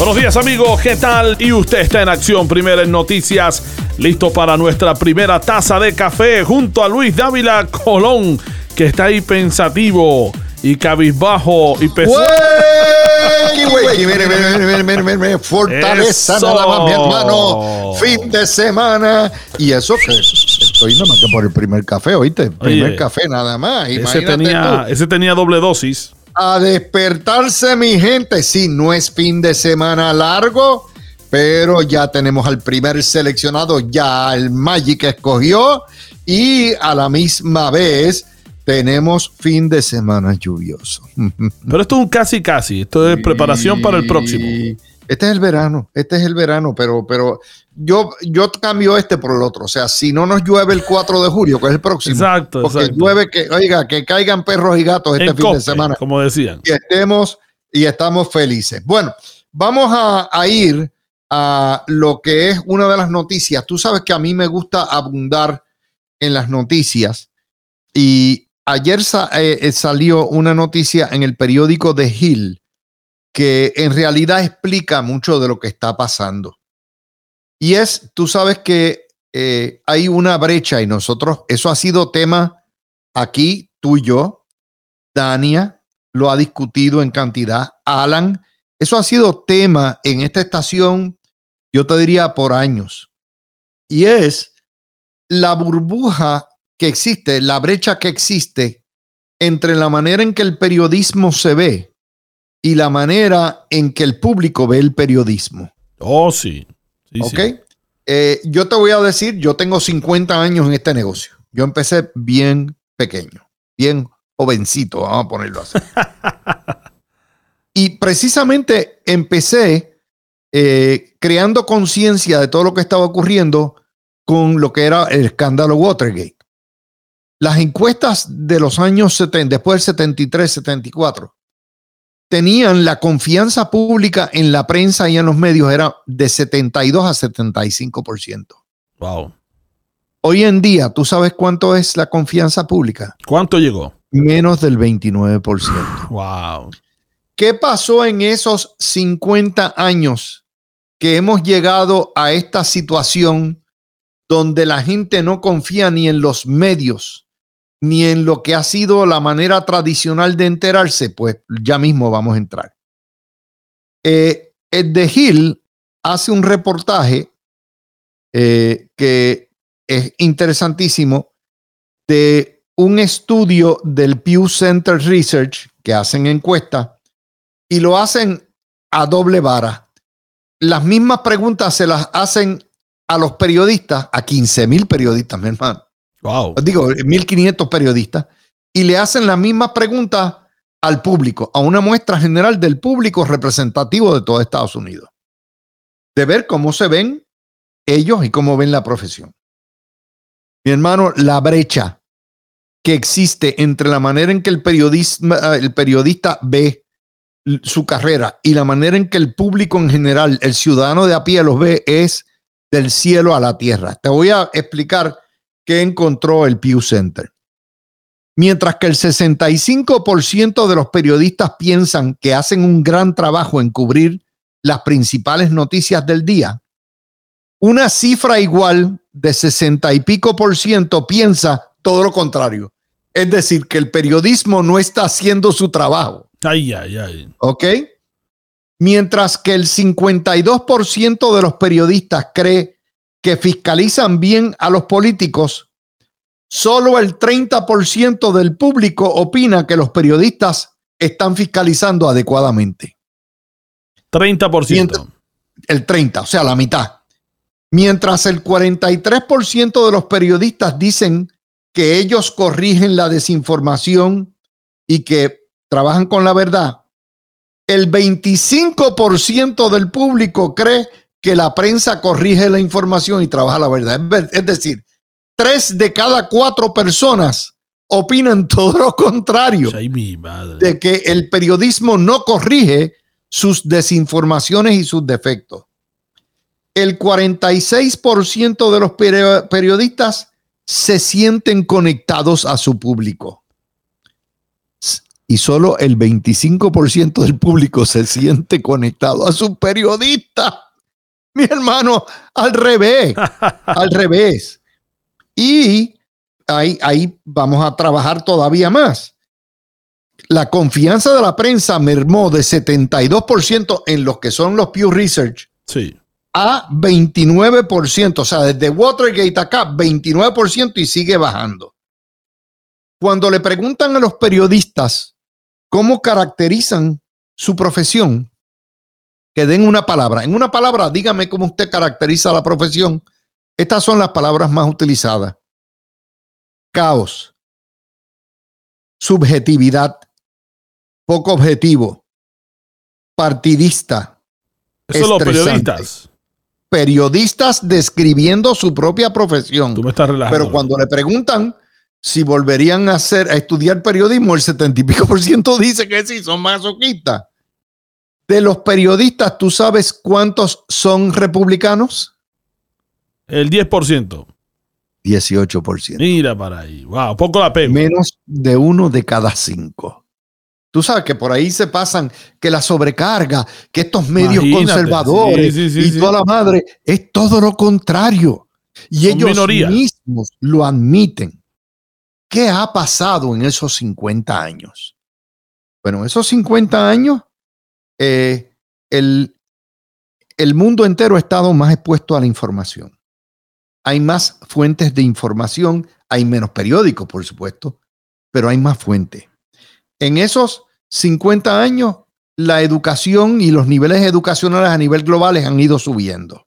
Buenos días, amigos. ¿Qué tal? Y usted está en acción. Primera en noticias. Listo para nuestra primera taza de café junto a Luis Dávila Colón, que está ahí pensativo y cabizbajo y pesado. Fortaleza nada más, mi hermano. Fin de semana. Y eso que estoy nada más que por el primer café, oíste. Primer café nada más. Ese tenía, ese tenía doble dosis. A despertarse, mi gente. Sí, no es fin de semana largo, pero ya tenemos al primer seleccionado. Ya el Magic escogió. Y a la misma vez tenemos fin de semana lluvioso. Pero esto es un casi casi, esto es preparación para el próximo. Este es el verano, este es el verano, pero, pero yo, yo cambio este por el otro. O sea, si no nos llueve el 4 de julio, que es el próximo. Exacto, porque llueve que, oiga, que caigan perros y gatos este fin de semana. Como decían. Y estemos y estamos felices. Bueno, vamos a, a ir a lo que es una de las noticias. Tú sabes que a mí me gusta abundar en las noticias y ayer eh, eh, salió una noticia en el periódico The Hill que en realidad explica mucho de lo que está pasando. Y es, tú sabes que eh, hay una brecha y nosotros, eso ha sido tema aquí, tú y yo, Dania lo ha discutido en cantidad, Alan, eso ha sido tema en esta estación, yo te diría, por años. Y es la burbuja que existe, la brecha que existe entre la manera en que el periodismo se ve y la manera en que el público ve el periodismo. Oh, sí. Ok. Eh, yo te voy a decir, yo tengo 50 años en este negocio. Yo empecé bien pequeño, bien jovencito, vamos a ponerlo así. y precisamente empecé eh, creando conciencia de todo lo que estaba ocurriendo con lo que era el escándalo Watergate. Las encuestas de los años 70, después del 73, 74, tenían la confianza pública en la prensa y en los medios era de 72 a 75%. Wow. Hoy en día, ¿tú sabes cuánto es la confianza pública? ¿Cuánto llegó? Menos del 29%. Wow. ¿Qué pasó en esos 50 años que hemos llegado a esta situación donde la gente no confía ni en los medios, ni en lo que ha sido la manera tradicional de enterarse, pues ya mismo vamos a entrar. Eh, Ed de Hill hace un reportaje eh, que es interesantísimo de un estudio del Pew Center Research que hacen encuesta y lo hacen a doble vara. Las mismas preguntas se las hacen a los periodistas, a 15 mil periodistas, mi hermano. Wow. Digo, 1.500 periodistas, y le hacen la misma pregunta al público, a una muestra general del público representativo de todo Estados Unidos, de ver cómo se ven ellos y cómo ven la profesión. Mi hermano, la brecha que existe entre la manera en que el, el periodista ve su carrera y la manera en que el público en general, el ciudadano de a pie los ve, es del cielo a la tierra. Te voy a explicar que encontró el Pew Center. Mientras que el 65% de los periodistas piensan que hacen un gran trabajo en cubrir las principales noticias del día, una cifra igual de 60 y pico por ciento piensa todo lo contrario. Es decir, que el periodismo no está haciendo su trabajo. Ay, ay, ay. ¿Ok? Mientras que el 52% de los periodistas cree que fiscalizan bien a los políticos, solo el 30% del público opina que los periodistas están fiscalizando adecuadamente. 30%. el 30, o sea, la mitad. Mientras el 43% de los periodistas dicen que ellos corrigen la desinformación y que trabajan con la verdad, El 25% del público cree que la prensa corrige la información y trabaja la verdad. Es decir, tres de cada cuatro personas opinan todo lo contrario. De que el periodismo no corrige sus desinformaciones y sus defectos. El 46% de los periodistas se sienten conectados a su público. Y solo el 25% del público se siente conectado a su periodista. Mi hermano, al revés, al revés. Y ahí, ahí vamos a trabajar todavía más. La confianza de la prensa mermó de 72% en los que son los Pew Research sí. a 29%. O sea, desde Watergate acá, 29% y sigue bajando. Cuando le preguntan a los periodistas cómo caracterizan su profesión, que den una palabra. En una palabra, dígame cómo usted caracteriza la profesión. Estas son las palabras más utilizadas caos, subjetividad, poco objetivo, partidista. Eso los periodistas. Periodistas describiendo su propia profesión. Tú me estás relajando. Pero cuando le preguntan si volverían a hacer a estudiar periodismo, el setenta y pico por ciento dice que sí, son masoquistas. De los periodistas, ¿tú sabes cuántos son republicanos? El 10%. 18%. Mira para ahí. Wow, poco la pena. Menos de uno de cada cinco. Tú sabes que por ahí se pasan que la sobrecarga, que estos medios conservadores y toda la madre, es todo lo contrario. Y ellos mismos lo admiten. ¿Qué ha pasado en esos 50 años? Bueno, esos 50 años, eh, el, el mundo entero ha estado más expuesto a la información hay más fuentes de información, hay menos periódicos, por supuesto, pero hay más fuentes. En esos 50 años, la educación y los niveles educacionales a nivel global han ido subiendo.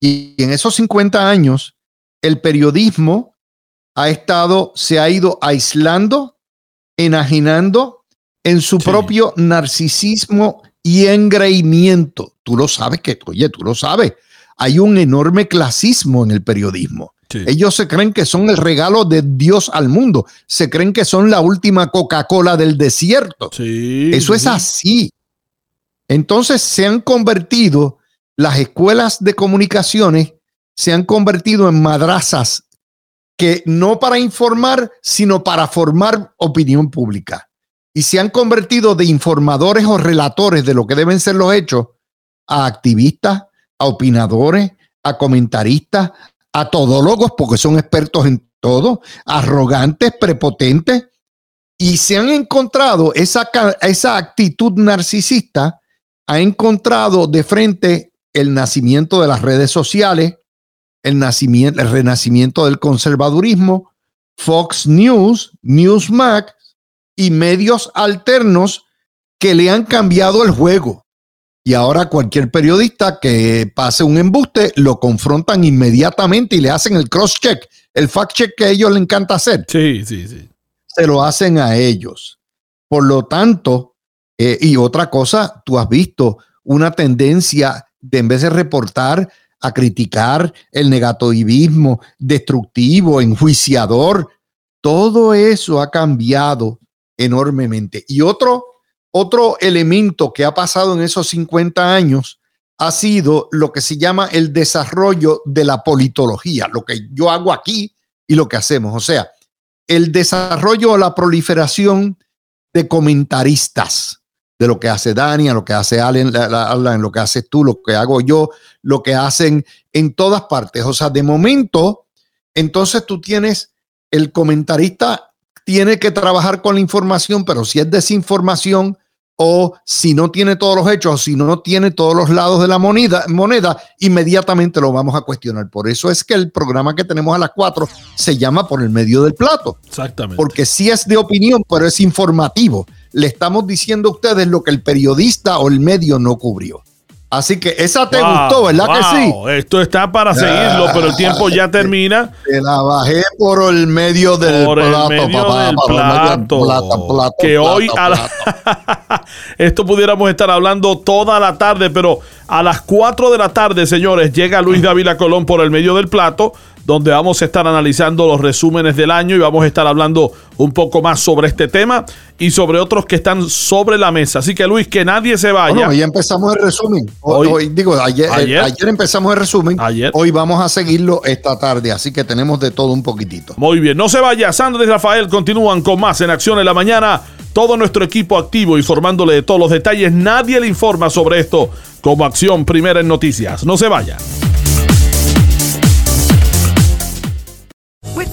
Y en esos 50 años, el periodismo ha estado, se ha ido aislando, enajenando en su propio narcisismo y engreimiento. Tú lo sabes que, oye, tú lo sabes hay un enorme clasismo en el periodismo. Ellos se creen que son el regalo de Dios al mundo. Se creen que son la última Coca-Cola del desierto. Eso es así. Entonces se han convertido, las escuelas de comunicaciones se han convertido en madrazas que no para informar, sino para formar opinión pública. Y se han convertido de informadores o relatores de lo que deben ser los hechos a activistas, a opinadores, a comentaristas, a todólogos, porque son expertos en todo, arrogantes, prepotentes, y se han encontrado esa, esa actitud narcisista, ha encontrado de frente el nacimiento de las redes sociales, el, nacimiento, el renacimiento del conservadurismo, Fox News, Newsmax y medios alternos que le han cambiado el juego. Y ahora cualquier periodista que pase un embuste lo confrontan inmediatamente y le hacen el cross-check, el fact-check que a ellos les encanta hacer. Sí, sí, sí. Se lo hacen a ellos. Por lo tanto, eh, y otra cosa, tú has visto una tendencia de en vez de reportar a criticar el negativismo destructivo, enjuiciador, todo eso ha cambiado enormemente. Y otro otro elemento que ha pasado en esos 50 años ha sido lo que se llama el desarrollo de la politología, lo que yo hago aquí y lo que hacemos. O sea, el desarrollo o la proliferación de comentaristas, de lo que hace Dani, lo que hace Allen, lo que haces tú, lo que hago yo, lo que hacen en todas partes. O sea, de momento, entonces tú tienes el comentarista tiene que trabajar con la información, pero si es desinformación o si no tiene todos los hechos, o si no tiene todos los lados de la moneda, moneda, inmediatamente lo vamos a cuestionar. Por eso es que el programa que tenemos a las cuatro se llama Por el medio del plato. Exactamente. Porque sí es de opinión, pero es informativo. Le estamos diciendo a ustedes lo que el periodista o el medio no cubrió. Así que esa te gustó, ¿verdad que sí? Esto está para seguirlo, pero el tiempo ya termina. Te la bajé por el medio del por plato, el medio del plato, que hoy esto pudiéramos estar hablando toda la tarde, pero a las 4 de la tarde, señores, llega Luis Dávila Colón por el medio del plato donde vamos a estar analizando los resúmenes del año y vamos a estar hablando un poco más sobre este tema y sobre otros que están sobre la mesa. Así que Luis, que nadie se vaya. Bueno, ya empezamos el resumen. Hoy, digo, ayer, ayer, empezamos el resumen. Ayer. Hoy vamos a seguirlo esta tarde, así que tenemos de todo un poquitito. Muy bien, no se vaya. Sandra y Rafael continúan con más en Acción en la Mañana. Todo nuestro equipo activo informándole de todos los detalles. Nadie le informa sobre esto como Acción Primera en Noticias. No se vaya.